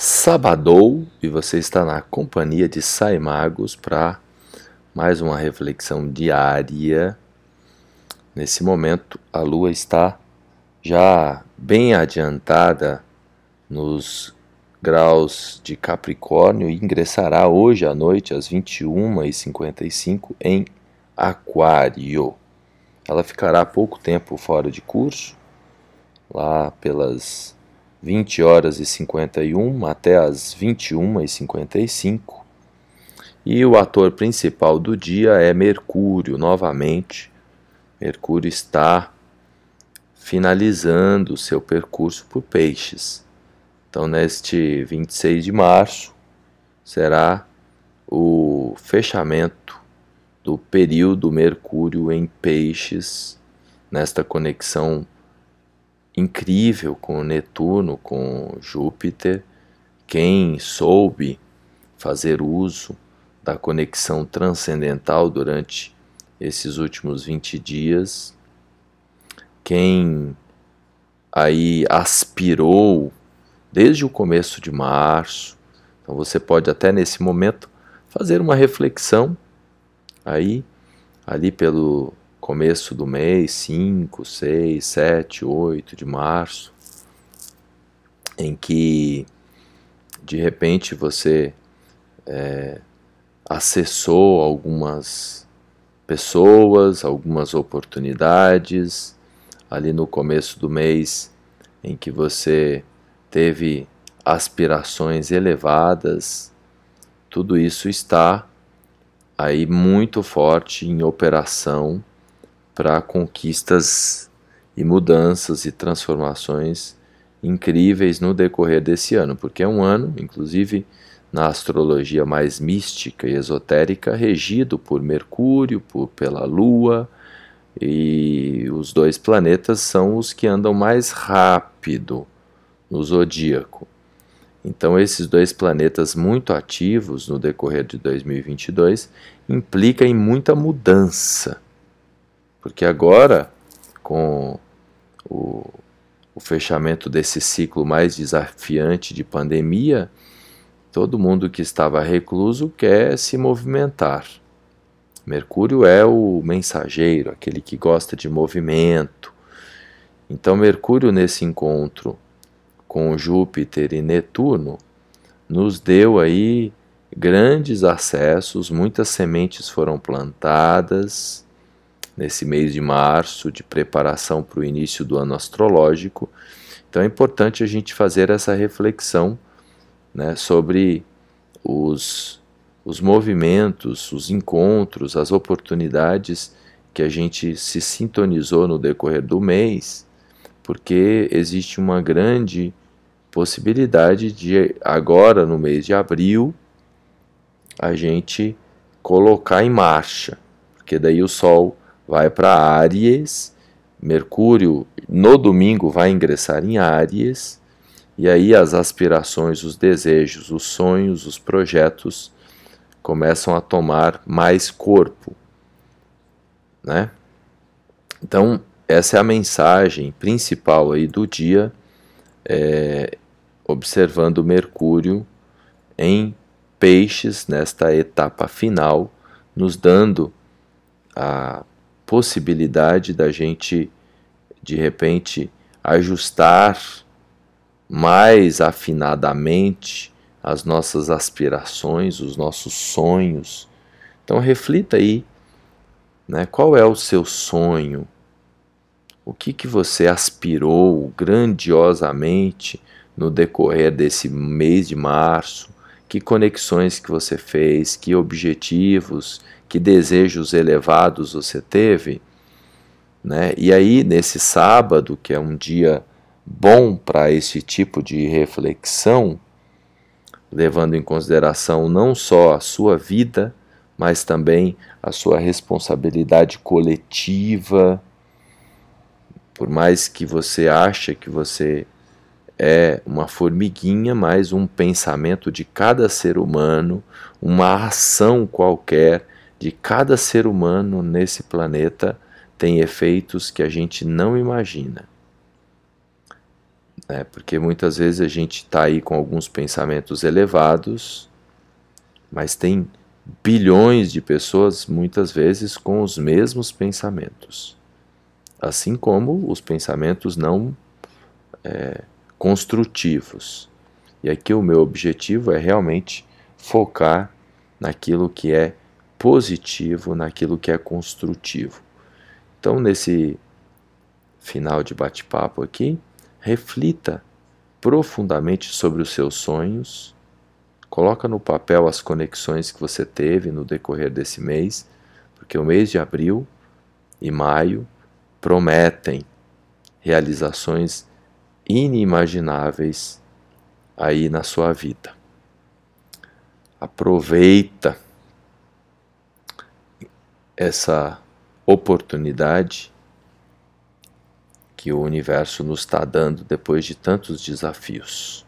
Sabadou e você está na companhia de Saimagos para mais uma reflexão diária. Nesse momento, a lua está já bem adiantada nos graus de Capricórnio e ingressará hoje à noite às 21h55 em Aquário. Ela ficará pouco tempo fora de curso, lá pelas 20 horas e 51 até as 21 e 55. E o ator principal do dia é Mercúrio, novamente. Mercúrio está finalizando o seu percurso por Peixes. Então, neste 26 de março, será o fechamento do período Mercúrio em Peixes, nesta conexão incrível com Netuno, com Júpiter. Quem soube fazer uso da conexão transcendental durante esses últimos 20 dias, quem aí aspirou desde o começo de março, então você pode até nesse momento fazer uma reflexão aí ali pelo começo do mês, 5, 6, 7, 8 de março, em que de repente você é, acessou algumas pessoas, algumas oportunidades, ali no começo do mês, em que você teve aspirações elevadas, tudo isso está aí muito forte em operação para conquistas e mudanças e transformações incríveis no decorrer desse ano, porque é um ano, inclusive na astrologia mais mística e esotérica, regido por Mercúrio, por, pela Lua, e os dois planetas são os que andam mais rápido no zodíaco. Então, esses dois planetas muito ativos no decorrer de 2022 implica em muita mudança porque agora, com o, o fechamento desse ciclo mais desafiante de pandemia, todo mundo que estava recluso quer se movimentar. Mercúrio é o mensageiro, aquele que gosta de movimento. Então, Mercúrio, nesse encontro com Júpiter e Netuno, nos deu aí grandes acessos, muitas sementes foram plantadas nesse mês de março, de preparação para o início do ano astrológico. Então é importante a gente fazer essa reflexão né, sobre os, os movimentos, os encontros, as oportunidades que a gente se sintonizou no decorrer do mês, porque existe uma grande possibilidade de agora no mês de abril a gente colocar em marcha, porque daí o Sol vai para Áries, Mercúrio no domingo vai ingressar em Áries, e aí as aspirações, os desejos, os sonhos, os projetos começam a tomar mais corpo, né? Então, essa é a mensagem principal aí do dia, é, observando Mercúrio em peixes nesta etapa final, nos dando a possibilidade da gente, de repente, ajustar mais afinadamente as nossas aspirações, os nossos sonhos. Então reflita aí, né? Qual é o seu sonho? O que que você aspirou grandiosamente no decorrer desse mês de março? Que conexões que você fez? Que objetivos? Que desejos elevados você teve, né? E aí nesse sábado, que é um dia bom para esse tipo de reflexão, levando em consideração não só a sua vida, mas também a sua responsabilidade coletiva. Por mais que você ache que você é uma formiguinha, mas um pensamento de cada ser humano, uma ação qualquer de cada ser humano nesse planeta tem efeitos que a gente não imagina. né? porque muitas vezes a gente está aí com alguns pensamentos elevados, mas tem bilhões de pessoas, muitas vezes, com os mesmos pensamentos. Assim como os pensamentos não é, construtivos. E aqui o meu objetivo é realmente focar naquilo que é positivo, naquilo que é construtivo. Então, nesse final de bate-papo aqui, reflita profundamente sobre os seus sonhos, coloca no papel as conexões que você teve no decorrer desse mês, porque o mês de abril e maio prometem realizações inimagináveis aí na sua vida. Aproveita essa oportunidade que o universo nos está dando depois de tantos desafios.